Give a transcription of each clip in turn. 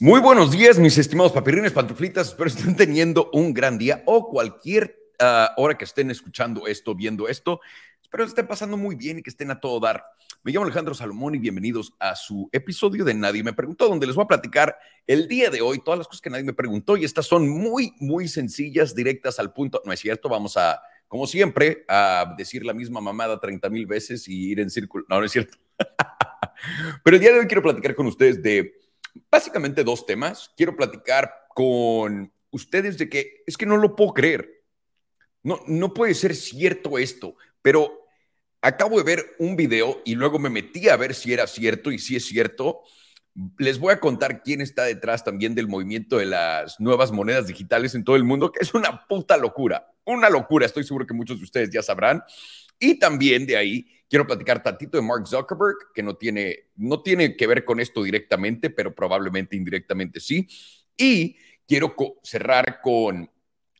Muy buenos días, mis estimados papirrines, pantuflitas. Espero estén teniendo un gran día o cualquier ah, hora que estén escuchando esto, viendo esto. Espero que estén pasando muy bien y que estén a todo dar. Me llamo Alejandro Salomón y bienvenidos a su episodio de Nadie me preguntó, donde les voy a platicar el día de hoy todas las cosas que nadie me preguntó y estas son muy, muy sencillas, directas al punto. No es cierto, vamos a, como siempre, a decir la misma mamada 30 mil veces y ir en círculo. No, no es cierto. Pero el día de hoy quiero platicar con ustedes de básicamente dos temas. Quiero platicar con ustedes de que es que no lo puedo creer. No, no puede ser cierto esto, pero acabo de ver un video y luego me metí a ver si era cierto y si es cierto. Les voy a contar quién está detrás también del movimiento de las nuevas monedas digitales en todo el mundo, que es una puta locura, una locura. Estoy seguro que muchos de ustedes ya sabrán. Y también de ahí quiero platicar tantito de Mark Zuckerberg, que no tiene, no tiene que ver con esto directamente, pero probablemente indirectamente sí. Y quiero cerrar con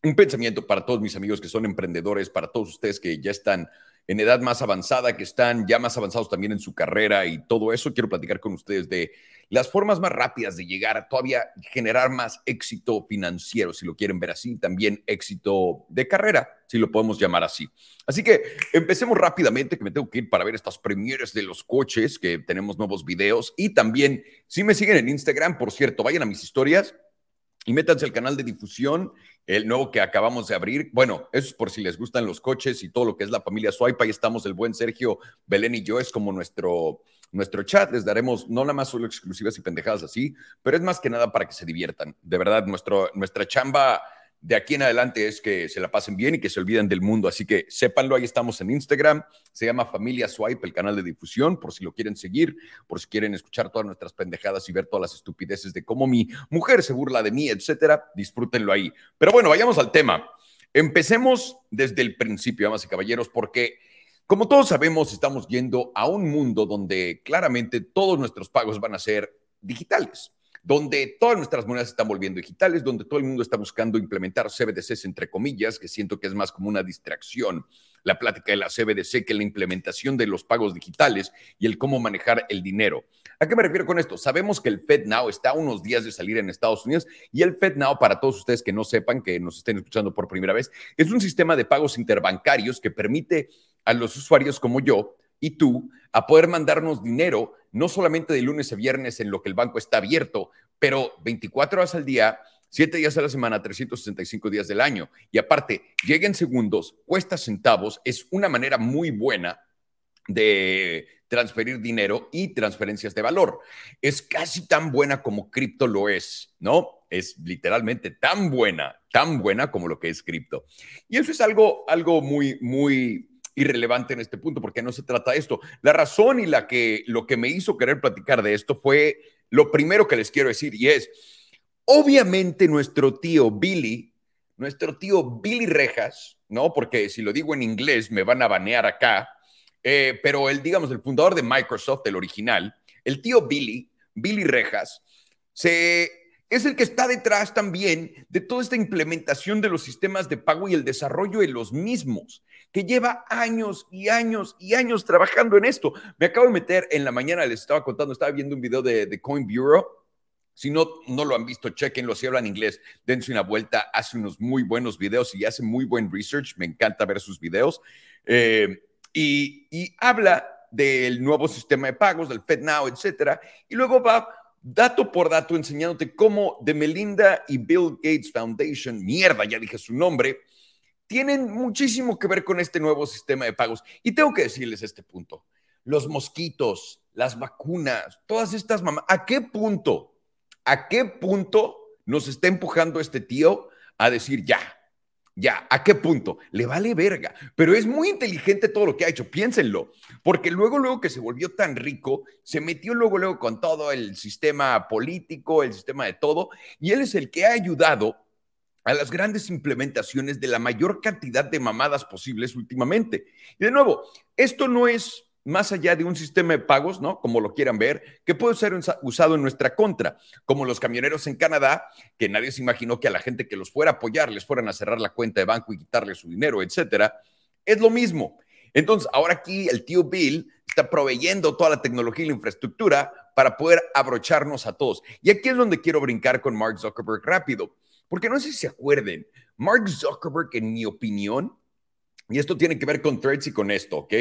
un pensamiento para todos mis amigos que son emprendedores, para todos ustedes que ya están en edad más avanzada, que están ya más avanzados también en su carrera y todo eso. Quiero platicar con ustedes de las formas más rápidas de llegar a todavía generar más éxito financiero, si lo quieren ver así, también éxito de carrera, si lo podemos llamar así. Así que empecemos rápidamente, que me tengo que ir para ver estas premieres de los coches, que tenemos nuevos videos. Y también, si me siguen en Instagram, por cierto, vayan a mis historias y métanse al canal de difusión, el nuevo que acabamos de abrir. Bueno, eso es por si les gustan los coches y todo lo que es la familia Swipe. Ahí estamos el buen Sergio Belén y yo, es como nuestro, nuestro chat. Les daremos no nada más solo exclusivas y pendejadas así, pero es más que nada para que se diviertan. De verdad, nuestro, nuestra chamba de aquí en adelante es que se la pasen bien y que se olviden del mundo. Así que sépanlo, ahí estamos en Instagram. Se llama Familia Swipe, el canal de difusión, por si lo quieren seguir, por si quieren escuchar todas nuestras pendejadas y ver todas las estupideces de cómo mi mujer se burla de mí, etcétera. Disfrútenlo ahí. Pero bueno, vayamos al tema. Empecemos desde el principio, damas y caballeros, porque como todos sabemos, estamos yendo a un mundo donde claramente todos nuestros pagos van a ser digitales donde todas nuestras monedas están volviendo digitales, donde todo el mundo está buscando implementar CBDCs entre comillas, que siento que es más como una distracción la plática de la CBDC que la implementación de los pagos digitales y el cómo manejar el dinero. ¿A qué me refiero con esto? Sabemos que el FedNow está a unos días de salir en Estados Unidos y el FedNow, para todos ustedes que no sepan, que nos estén escuchando por primera vez, es un sistema de pagos interbancarios que permite a los usuarios como yo y tú a poder mandarnos dinero, no solamente de lunes a viernes en lo que el banco está abierto, pero 24 horas al día, 7 días a la semana, 365 días del año. Y aparte, llega en segundos, cuesta centavos, es una manera muy buena de transferir dinero y transferencias de valor. Es casi tan buena como cripto lo es, ¿no? Es literalmente tan buena, tan buena como lo que es cripto. Y eso es algo, algo muy, muy irrelevante en este punto, porque no se trata de esto. La razón y la que, lo que me hizo querer platicar de esto fue lo primero que les quiero decir, y es, obviamente nuestro tío Billy, nuestro tío Billy Rejas, ¿no? Porque si lo digo en inglés me van a banear acá, eh, pero el, digamos, el fundador de Microsoft, el original, el tío Billy, Billy Rejas, se es el que está detrás también de toda esta implementación de los sistemas de pago y el desarrollo de los mismos, que lleva años y años y años trabajando en esto. Me acabo de meter en la mañana, les estaba contando, estaba viendo un video de, Coin Bureau. Si no, no lo han visto, chequenlo. Si hablan inglés, dense una vuelta. Hace unos muy buenos videos y hace muy buen research. Me encanta ver sus videos. Eh, y, y habla del nuevo sistema de pagos, del FedNow, etcétera. Y luego va dato por dato enseñándote cómo The Melinda y Bill Gates Foundation, mierda, ya dije su nombre, tienen muchísimo que ver con este nuevo sistema de pagos. Y tengo que decirles este punto. Los mosquitos, las vacunas, todas estas mamás, ¿a qué punto? ¿A qué punto nos está empujando este tío a decir ya? Ya, ¿a qué punto? Le vale verga, pero es muy inteligente todo lo que ha hecho, piénsenlo, porque luego, luego que se volvió tan rico, se metió luego, luego con todo el sistema político, el sistema de todo, y él es el que ha ayudado a las grandes implementaciones de la mayor cantidad de mamadas posibles últimamente. Y de nuevo, esto no es más allá de un sistema de pagos, ¿no? Como lo quieran ver, que puede ser usado en nuestra contra, como los camioneros en Canadá, que nadie se imaginó que a la gente que los fuera a apoyar les fueran a cerrar la cuenta de banco y quitarle su dinero, etcétera. Es lo mismo. Entonces, ahora aquí el tío Bill está proveyendo toda la tecnología y la infraestructura para poder abrocharnos a todos. Y aquí es donde quiero brincar con Mark Zuckerberg rápido, porque no sé si se acuerden, Mark Zuckerberg, en mi opinión, y esto tiene que ver con threads y con esto, ¿ok?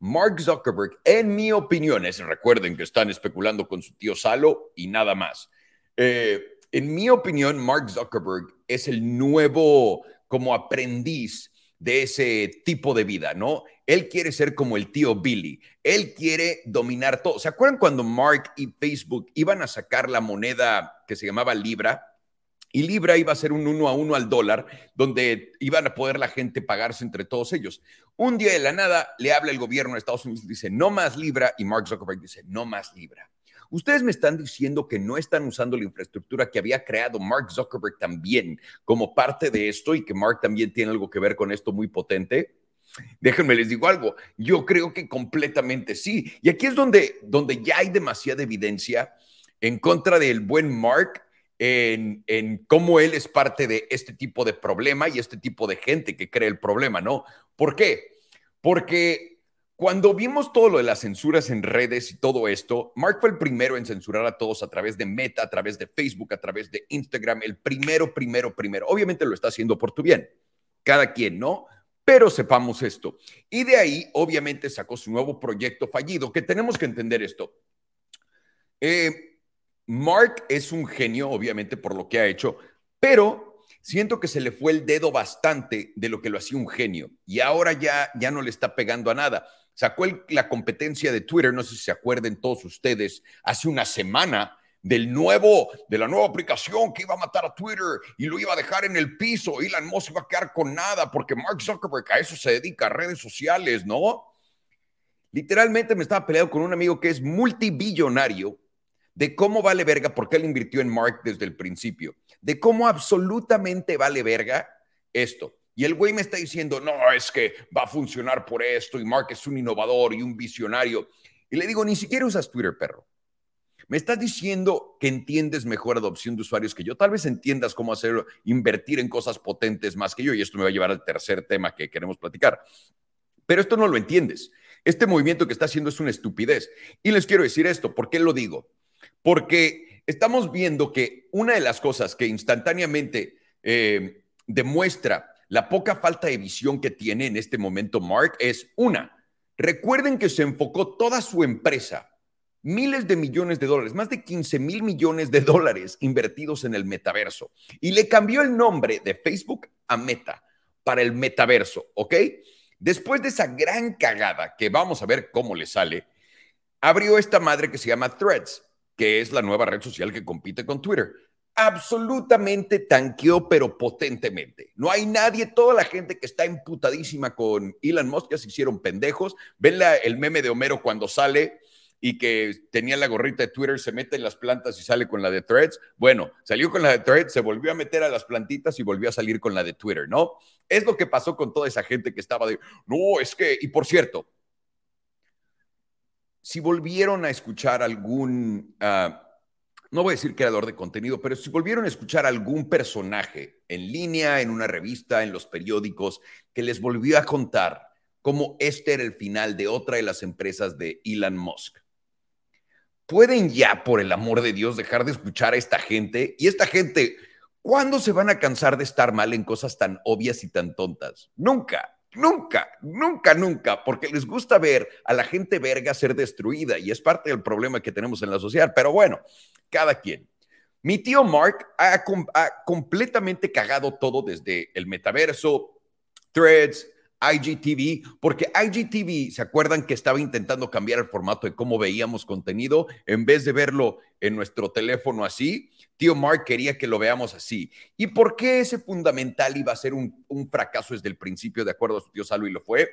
Mark Zuckerberg, en mi opinión, es, recuerden que están especulando con su tío Salo y nada más. Eh, en mi opinión, Mark Zuckerberg es el nuevo como aprendiz de ese tipo de vida, ¿no? Él quiere ser como el tío Billy. Él quiere dominar todo. ¿Se acuerdan cuando Mark y Facebook iban a sacar la moneda que se llamaba Libra? Y Libra iba a ser un uno a uno al dólar, donde iban a poder la gente pagarse entre todos ellos. Un día de la nada le habla el gobierno de Estados Unidos dice, no más Libra, y Mark Zuckerberg dice, no más Libra. Ustedes me están diciendo que no están usando la infraestructura que había creado Mark Zuckerberg también como parte de esto y que Mark también tiene algo que ver con esto muy potente. Déjenme les digo algo, yo creo que completamente sí. Y aquí es donde, donde ya hay demasiada evidencia en contra del buen Mark en, cómo él es parte de este tipo de problema y este tipo de gente que cree el problema, ¿no? ¿Por qué? Porque cuando vimos todo lo de las censuras en redes y todo esto, Mark fue el primero en censurar a todos a través de Meta, a través de Facebook, a través de Instagram, el primero, primero, primero. Obviamente lo está haciendo por tu bien, cada quien, ¿no? Pero sepamos esto. Y de ahí, obviamente, sacó su nuevo proyecto fallido, que tenemos que entender esto. Eh, Mark es un genio, obviamente, por lo que ha hecho, pero siento que se le fue el dedo bastante de lo que lo hacía un genio y ahora ya, ya no le está pegando a nada sacó la competencia de Twitter, no sé si se acuerden todos ustedes, hace una semana del nuevo, de la nueva aplicación que iba a matar a Twitter y lo iba a dejar en el piso. Elon Musk iba a quedar con nada porque Mark Zuckerberg a eso se dedica, a redes sociales, ¿no? Literalmente me estaba peleando con un amigo que es multibillonario de cómo vale verga, porque él invirtió en Mark desde el principio, de cómo absolutamente vale verga esto. Y el güey me está diciendo, no, es que va a funcionar por esto y Mark es un innovador y un visionario. Y le digo, ni siquiera usas Twitter, perro. Me estás diciendo que entiendes mejor adopción de usuarios que yo. Tal vez entiendas cómo hacerlo, invertir en cosas potentes más que yo. Y esto me va a llevar al tercer tema que queremos platicar. Pero esto no lo entiendes. Este movimiento que está haciendo es una estupidez. Y les quiero decir esto. ¿Por qué lo digo? Porque estamos viendo que una de las cosas que instantáneamente eh, demuestra la poca falta de visión que tiene en este momento Mark es una. Recuerden que se enfocó toda su empresa, miles de millones de dólares, más de 15 mil millones de dólares invertidos en el metaverso y le cambió el nombre de Facebook a Meta para el metaverso, ¿ok? Después de esa gran cagada que vamos a ver cómo le sale, abrió esta madre que se llama Threads, que es la nueva red social que compite con Twitter absolutamente tanqueó, pero potentemente. No hay nadie, toda la gente que está imputadísima con Elon Musk ya se hicieron pendejos. Ven el meme de Homero cuando sale y que tenía la gorrita de Twitter, se mete en las plantas y sale con la de Threads. Bueno, salió con la de Threads, se volvió a meter a las plantitas y volvió a salir con la de Twitter, ¿no? Es lo que pasó con toda esa gente que estaba de, no, es que, y por cierto, si volvieron a escuchar algún... Ah, no voy a decir creador de contenido, pero si volvieron a escuchar algún personaje en línea, en una revista, en los periódicos, que les volvió a contar cómo este era el final de otra de las empresas de Elon Musk. ¿Pueden ya, por el amor de Dios, dejar de escuchar a esta gente? Y esta gente, ¿cuándo se van a cansar de estar mal en cosas tan obvias y tan tontas? Nunca. Nunca, nunca, nunca, porque les gusta ver a la gente verga ser destruida y es parte del problema que tenemos en la sociedad. Pero bueno, cada quien. Mi tío Mark ha, completamente cagado todo desde el metaverso, threads, IGTV, porque IGTV, ¿se acuerdan que estaba intentando cambiar el formato de cómo veíamos contenido? En vez de verlo en nuestro teléfono así, tío Mark quería que lo veamos así. ¿Y por qué ese fundamental iba a ser un, fracaso desde el principio, de acuerdo a su tío Salvo, y lo fue?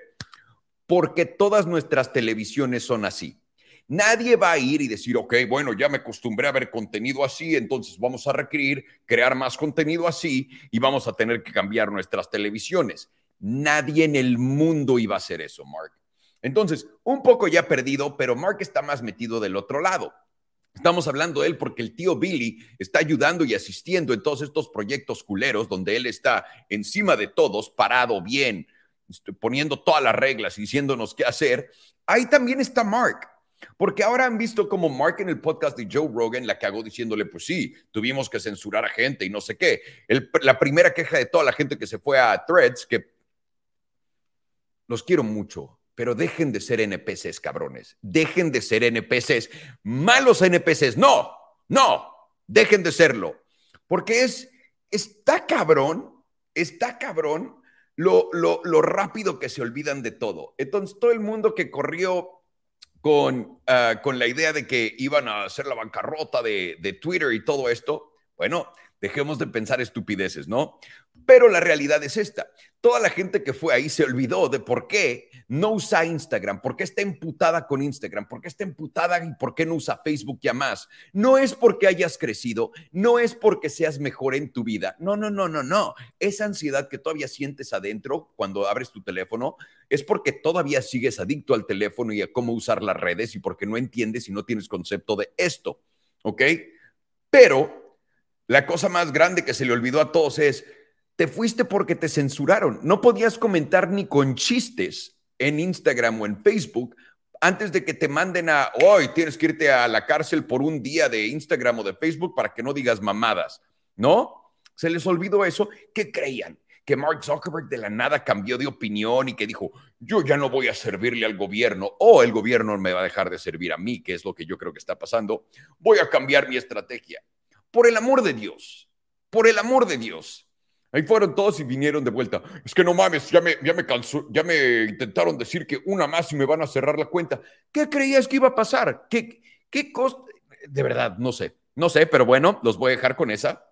Porque todas nuestras televisiones son así. Nadie va a ir y decir, ok, bueno, ya me acostumbré a ver contenido así, entonces vamos a requerir crear más contenido así y vamos a tener que cambiar nuestras televisiones. Nadie en el mundo iba a hacer eso, Mark. Entonces, un poco ya perdido, pero Mark está más metido del otro lado. Estamos hablando de él porque el tío Billy está ayudando y asistiendo en todos estos proyectos culeros donde él está encima de todos, parado bien, este, poniendo todas las reglas y diciéndonos qué hacer, ahí también está Mark. Porque ahora han visto como Mark en el podcast de Joe Rogan la cagó diciéndole, pues sí, tuvimos que censurar a gente y no sé qué. la primera queja de toda la gente que se fue a Threads, que los quiero mucho, pero dejen de ser NPCs, cabrones. Dejen de ser NPCs. Malos NPCs. No, no, dejen de serlo. Porque es, está cabrón, está cabrón lo, lo, lo rápido que se olvidan de todo. Entonces, todo el mundo que corrió con, ah, con la idea de que iban a hacer la bancarrota de, de Twitter y todo esto, bueno, dejemos de pensar estupideces, ¿no? Pero la realidad es esta. Toda la gente que fue ahí se olvidó de por qué no usa Instagram, por qué está emputada con Instagram, por qué está emputada y por qué no usa Facebook ya más. No es porque hayas crecido, no es porque seas mejor en tu vida. No, no, no, no, no. Esa ansiedad que todavía sientes adentro cuando abres tu teléfono es porque todavía sigues adicto al teléfono y a cómo usar las redes y porque no entiendes y no tienes concepto de esto. ¿Ok? Pero la cosa más grande que se le olvidó a todos es te fuiste porque te censuraron. No podías comentar ni con chistes en Instagram o en Facebook antes de que te manden a hoy tienes que irte a la cárcel por un día de Instagram o de Facebook para que no digas mamadas, ¿no? Se les olvidó eso. ¿Qué creían? Que Mark Zuckerberg de la nada cambió de opinión y que dijo, yo ya no voy a servirle al gobierno o el gobierno me va a dejar de servir a mí, que es lo que yo creo que está pasando. Voy a cambiar mi estrategia. Por el amor de Dios, por el amor de Dios Ahí fueron todos y vinieron de vuelta. Es que no mames, ya me, ya me cansó, ya me intentaron decir que una más y me van a cerrar la cuenta. ¿Qué creías que iba a pasar? ¿Qué, qué costo? De verdad, no sé, no sé, pero bueno, los voy a dejar con esa.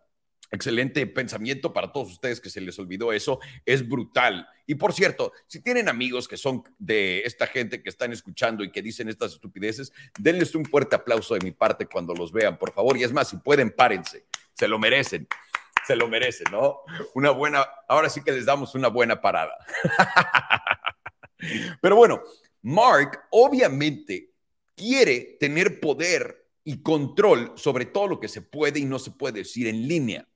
Excelente pensamiento para todos ustedes que se les olvidó eso. Es brutal. Y por cierto, si tienen amigos que son de esta gente que están escuchando y que dicen estas estupideces, denles un fuerte aplauso de mi parte cuando los vean, por favor. Y es más, si pueden, párense. Se lo merecen se lo merece, ¿no? Una buena, ahora sí que les damos una buena parada. Pero bueno, Mark obviamente quiere tener poder y control sobre todo lo que se puede y no se puede decir en línea.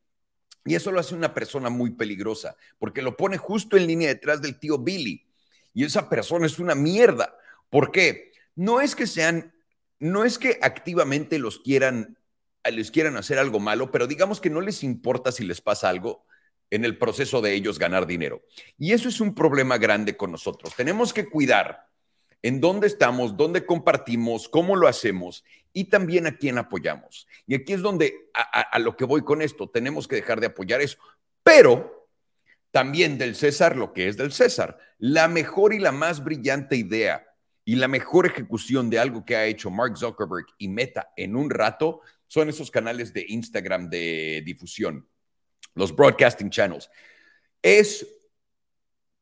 Y eso lo hace una persona muy peligrosa, porque lo pone justo en línea detrás del tío Billy. Y esa persona es una mierda. ¿Por qué? No es que sean, no es que activamente los quieran les quieran hacer algo malo, pero digamos que no les importa si les pasa algo en el proceso de ellos ganar dinero. Y eso es un problema grande con nosotros. Tenemos que cuidar en dónde estamos, dónde compartimos, cómo lo hacemos y también a quién apoyamos. Y aquí es donde a, lo que voy con esto, tenemos que dejar de apoyar eso. Pero también del César lo que es del César. La mejor y la más brillante idea y la mejor ejecución de algo que ha hecho Mark Zuckerberg y Meta en un rato son esos canales de Instagram de difusión, los broadcasting channels. Es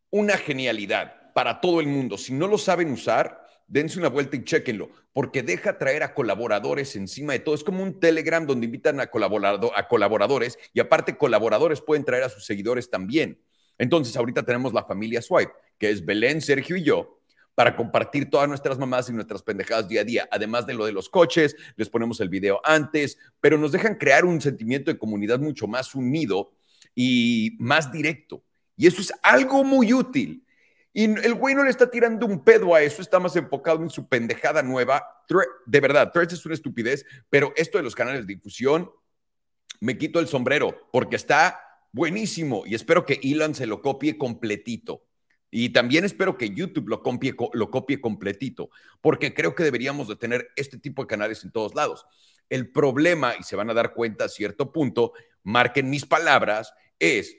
una genialidad para todo el mundo. Si no lo saben usar, dense una vuelta y chequenlo, porque deja traer a colaboradores encima de todo. Es como un Telegram donde invitan a, a colaboradores y aparte colaboradores pueden traer a sus seguidores también. Entonces, ahorita tenemos la familia Swipe, que es Belén, Sergio y yo, para compartir todas nuestras mamás y nuestras pendejadas día a día. Además de lo de los coches, les ponemos el video antes, pero nos dejan crear un sentimiento de comunidad mucho más unido y más directo. Y eso es algo muy útil. Y el güey no le está tirando un pedo a eso, está más enfocado en su pendejada nueva. De verdad, Threads es una estupidez, pero esto de los canales de difusión, me quito el sombrero porque está buenísimo y espero que Elon se lo copie completito. Y también espero que YouTube lo copie, lo copie completito, porque creo que deberíamos de tener este tipo de canales en todos lados. El problema, y se van a dar cuenta a cierto punto, marquen mis palabras, es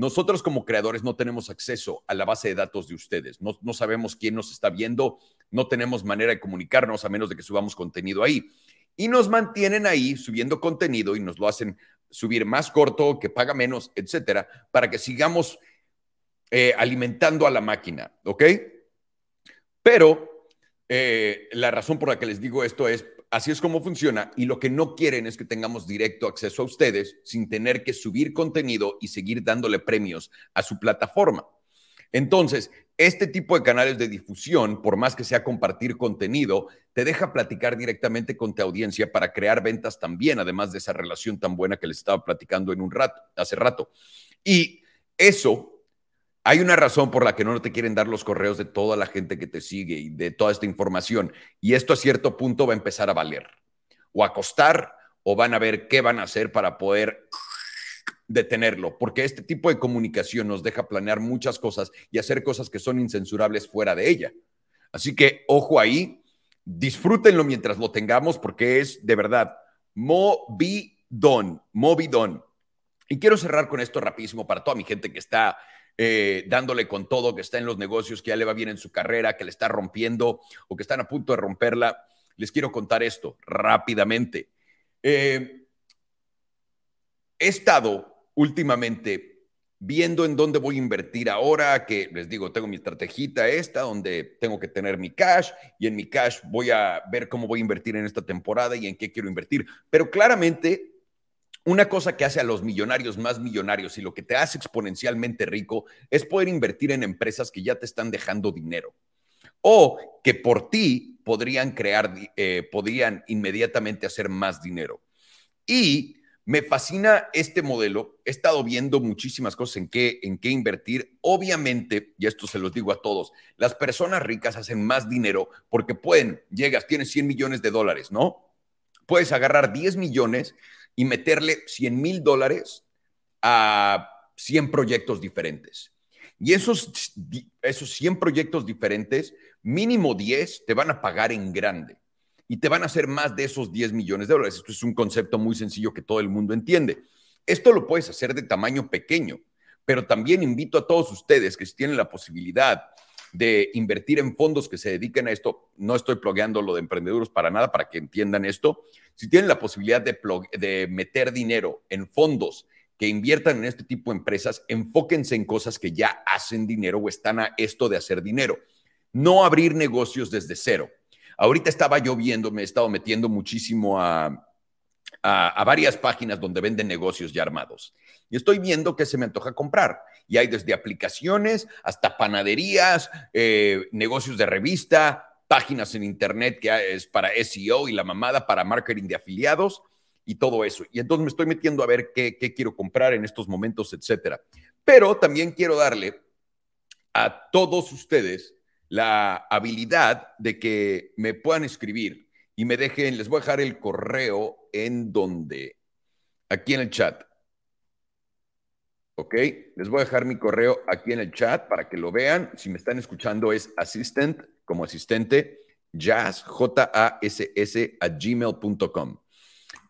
nosotros como creadores no tenemos acceso a la base de datos de ustedes. No, sabemos quién nos está viendo, no tenemos manera de comunicarnos a menos de que subamos contenido ahí. Y nos mantienen ahí subiendo contenido y nos lo hacen subir más corto, que paga menos, etcétera, para que sigamos eh, alimentando a la máquina, ¿ok? Pero eh, la razón por la que les digo esto es, así es como funciona y lo que no quieren es que tengamos directo acceso a ustedes sin tener que subir contenido y seguir dándole premios a su plataforma. Entonces, este tipo de canales de difusión, por más que sea compartir contenido, te deja platicar directamente con tu audiencia para crear ventas también, además de esa relación tan buena que les estaba platicando en un rato, hace rato. Y eso Hay una razón por la que no te quieren dar los correos de toda la gente que te sigue y de toda esta información. Y esto a cierto punto va a empezar a valer o a costar o van a ver qué van a hacer para poder detenerlo, porque este tipo de comunicación nos deja planear muchas cosas y hacer cosas que son incensurables fuera de ella. Así que ojo ahí, disfrútenlo mientras lo tengamos porque es de verdad movidón, movidón. Y quiero cerrar con esto rapidísimo para toda mi gente que está eh, dándole con todo, que está en los negocios, que ya le va bien en su carrera, que le está rompiendo o que están a punto de romperla. Les quiero contar esto rápidamente. Eh, he estado últimamente viendo en dónde voy a invertir ahora, que les digo, tengo mi estrategia esta, donde tengo que tener mi cash y en mi cash voy a ver cómo voy a invertir en esta temporada y en qué quiero invertir. Pero claramente, una cosa que hace a los millonarios más millonarios y lo que te hace exponencialmente rico es poder invertir en empresas que ya te están dejando dinero o que por ti podrían crear, eh, podrían inmediatamente hacer más dinero. Y me fascina este modelo. He estado viendo muchísimas cosas en qué, en qué invertir. Obviamente, y esto se los digo a todos, las personas ricas hacen más dinero porque pueden, llegas, tienes 100 millones de dólares, ¿no? Puedes agarrar 10 millones y meterle 100 mil dólares a 100 proyectos diferentes. Y esos, esos 100 proyectos diferentes, mínimo 10 te van a pagar en grande y te van a hacer más de esos 10 millones de dólares. Esto es un concepto muy sencillo que todo el mundo entiende. Esto lo puedes hacer de tamaño pequeño, pero también invito a todos ustedes que si tienen la posibilidad de invertir en fondos que se dediquen a esto, no estoy plugueando lo de emprendedores para nada, para que entiendan esto, si tienen la posibilidad de, meter dinero en fondos que inviertan en este tipo de empresas, enfóquense en cosas que ya hacen dinero o están a esto de hacer dinero. No abrir negocios desde cero. Ahorita estaba yo viendo, me he estado metiendo muchísimo a, a, varias páginas donde venden negocios ya armados. Y estoy viendo que se me antoja comprar. Y hay desde aplicaciones hasta panaderías, eh, negocios de revista, páginas en internet que es para SEO y la mamada para marketing de afiliados y todo eso. Y entonces me estoy metiendo a ver qué, qué quiero comprar en estos momentos, etcétera. Pero también quiero darle a todos ustedes la habilidad de que me puedan escribir y me dejen, les voy a dejar el correo en donde, aquí en el chat. ¿Ok? Les voy a dejar mi correo aquí en el chat para que lo vean. Si me están escuchando es assistant, como asistente, jazz, J-A-S-S, a gmail.com.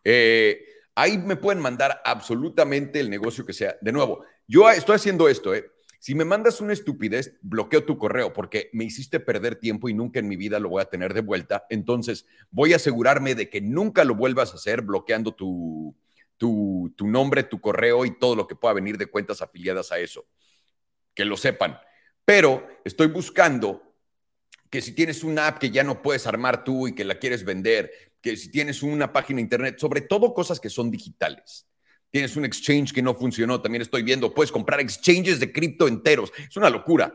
Eh, ahí me pueden mandar absolutamente el negocio que sea. De nuevo, yo estoy haciendo esto, ¿eh? Si me mandas una estupidez, bloqueo tu correo porque me hiciste perder tiempo y nunca en mi vida lo voy a tener de vuelta. Entonces, voy a asegurarme de que nunca lo vuelvas a hacer bloqueando tu, tu, tu nombre, tu correo y todo lo que pueda venir de cuentas afiliadas a eso. Que lo sepan. Pero estoy buscando que si tienes una app que ya no puedes armar tú y que la quieres vender, que si tienes una página internet, sobre todo cosas que son digitales Tienes un exchange que no funcionó, también estoy viendo, puedes comprar exchanges de cripto enteros. Es una locura.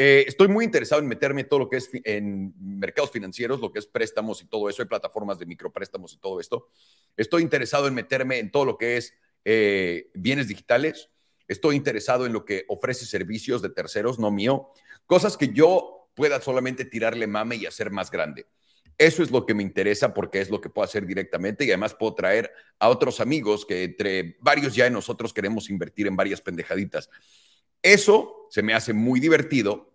Eh, estoy muy interesado en meterme en todo lo que es en mercados financieros, lo que es préstamos y todo eso. Hay plataformas de micropréstamos y todo esto. Estoy interesado en meterme en todo lo que es eh, bienes digitales. Estoy interesado en lo que ofrece servicios de terceros, no mío. Cosas que yo pueda solamente tirarle mame y hacer más grande. Eso es lo que me interesa porque es lo que puedo hacer directamente y además puedo traer a otros amigos que entre varios ya de nosotros queremos invertir en varias pendejaditas. Eso se me hace muy divertido.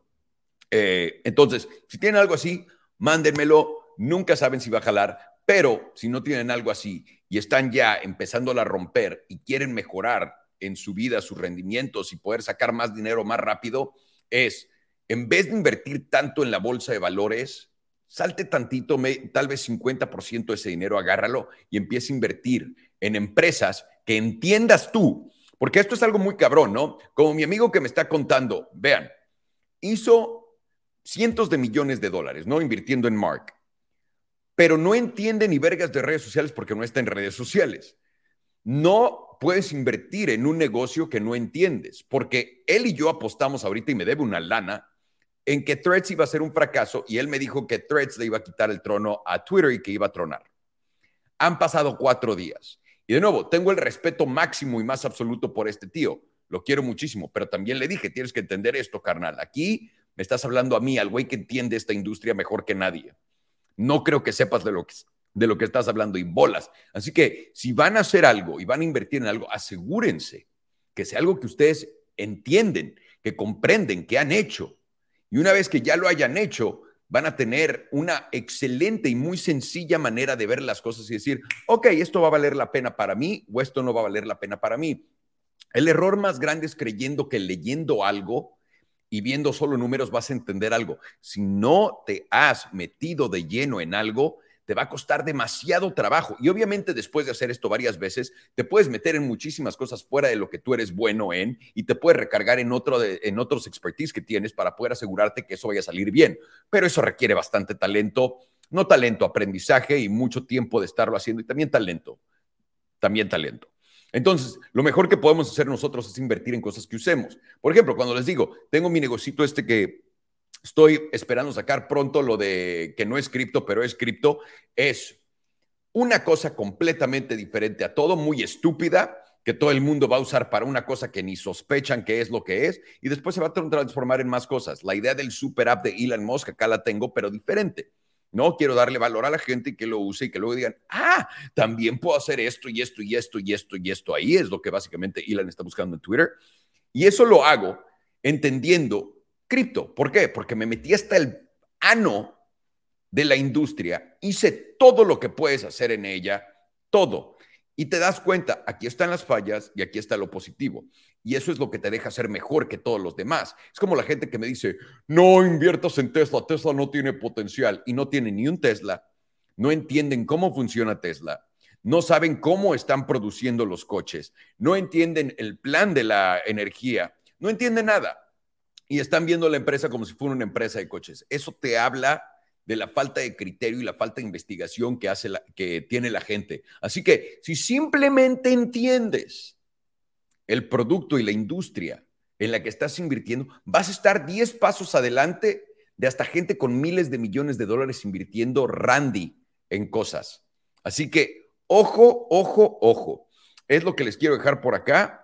Eh, entonces, si tienen algo así, mándenmelo. Nunca saben si va a jalar, pero si no tienen algo así y están ya empezando a romper y quieren mejorar en su vida, sus rendimientos y poder sacar más dinero más rápido, es en vez de invertir tanto en la bolsa de valores, salte tantito, tal vez 50% de ese dinero, agárralo y empieza a invertir en empresas que entiendas tú, porque esto es algo muy cabrón, ¿no? Como mi amigo que me está contando, vean, hizo cientos de millones de dólares, ¿no? Invirtiendo en Mark, pero no entiende ni vergas de redes sociales porque no está en redes sociales. No puedes invertir en un negocio que no entiendes, porque él y yo apostamos ahorita y me debe una lana en que Threads iba a ser un fracaso y él me dijo que Threads le iba a quitar el trono a Twitter y que iba a tronar. Han pasado cuatro días. Y de nuevo, tengo el respeto máximo y más absoluto por este tío. lo quiero muchísimo, pero también le dije, tienes que entender esto, carnal. Aquí me estás hablando a mí, al güey que entiende esta industria mejor que nadie. No creo que sepas de lo que, de lo que estás hablando y bolas. Así que si van a hacer algo y van a invertir en algo, asegúrense que sea algo que ustedes entienden, que comprenden, que han hecho. Y una vez que ya lo hayan hecho, van a tener una excelente y muy sencilla manera de ver las cosas y decir, ok, esto va a valer la pena para mí o esto no va a valer la pena para mí. El error más grande es creyendo que leyendo algo y viendo solo números vas a entender algo. Si no te has metido de lleno en algo, te va a costar demasiado trabajo. Y obviamente después de hacer esto varias veces, te puedes meter en muchísimas cosas fuera de lo que tú eres bueno en y te puedes recargar en, otro en otros expertise que tienes para poder asegurarte que eso vaya a salir bien. Pero eso requiere bastante talento, no talento, aprendizaje y mucho tiempo de estarlo haciendo y también talento, también talento. Entonces, lo mejor que podemos hacer nosotros es invertir en cosas que usemos. Por ejemplo, cuando les digo, tengo mi negocito este que estoy esperando sacar pronto, lo de que no es cripto, pero es cripto, es una cosa completamente diferente a todo, muy estúpida, que todo el mundo va a usar para una cosa que ni sospechan que es lo que es, y después se va a transformar en más cosas. La idea del super app de Elon Musk, acá la tengo, pero diferente. No quiero darle valor a la gente y que lo use y que luego digan, ah, también puedo hacer esto y esto y esto y esto y esto. Ahí es lo que básicamente Elon está buscando en Twitter. Y eso lo hago entendiendo cripto. ¿Por qué? Porque me metí hasta el ano de la industria, hice todo lo que puedes hacer en ella, todo. Y te das cuenta, aquí están las fallas y aquí está lo positivo. Y eso es lo que te deja ser mejor que todos los demás. Es como la gente que me dice, no inviertas en Tesla, Tesla no tiene potencial y no tiene ni un Tesla, no entienden cómo funciona Tesla, no saben cómo están produciendo los coches, no entienden el plan de la energía, no entienden nada. Y están viendo la empresa como si fuera una empresa de coches. Eso te habla de la falta de criterio y la falta de investigación que, hace que tiene la gente. Así que si simplemente entiendes el producto y la industria en la que estás invirtiendo, vas a estar 10 pasos adelante de hasta gente con miles de millones de dólares invirtiendo Randy en cosas. Así que, ojo, ojo, ojo. Es lo que les quiero dejar por acá.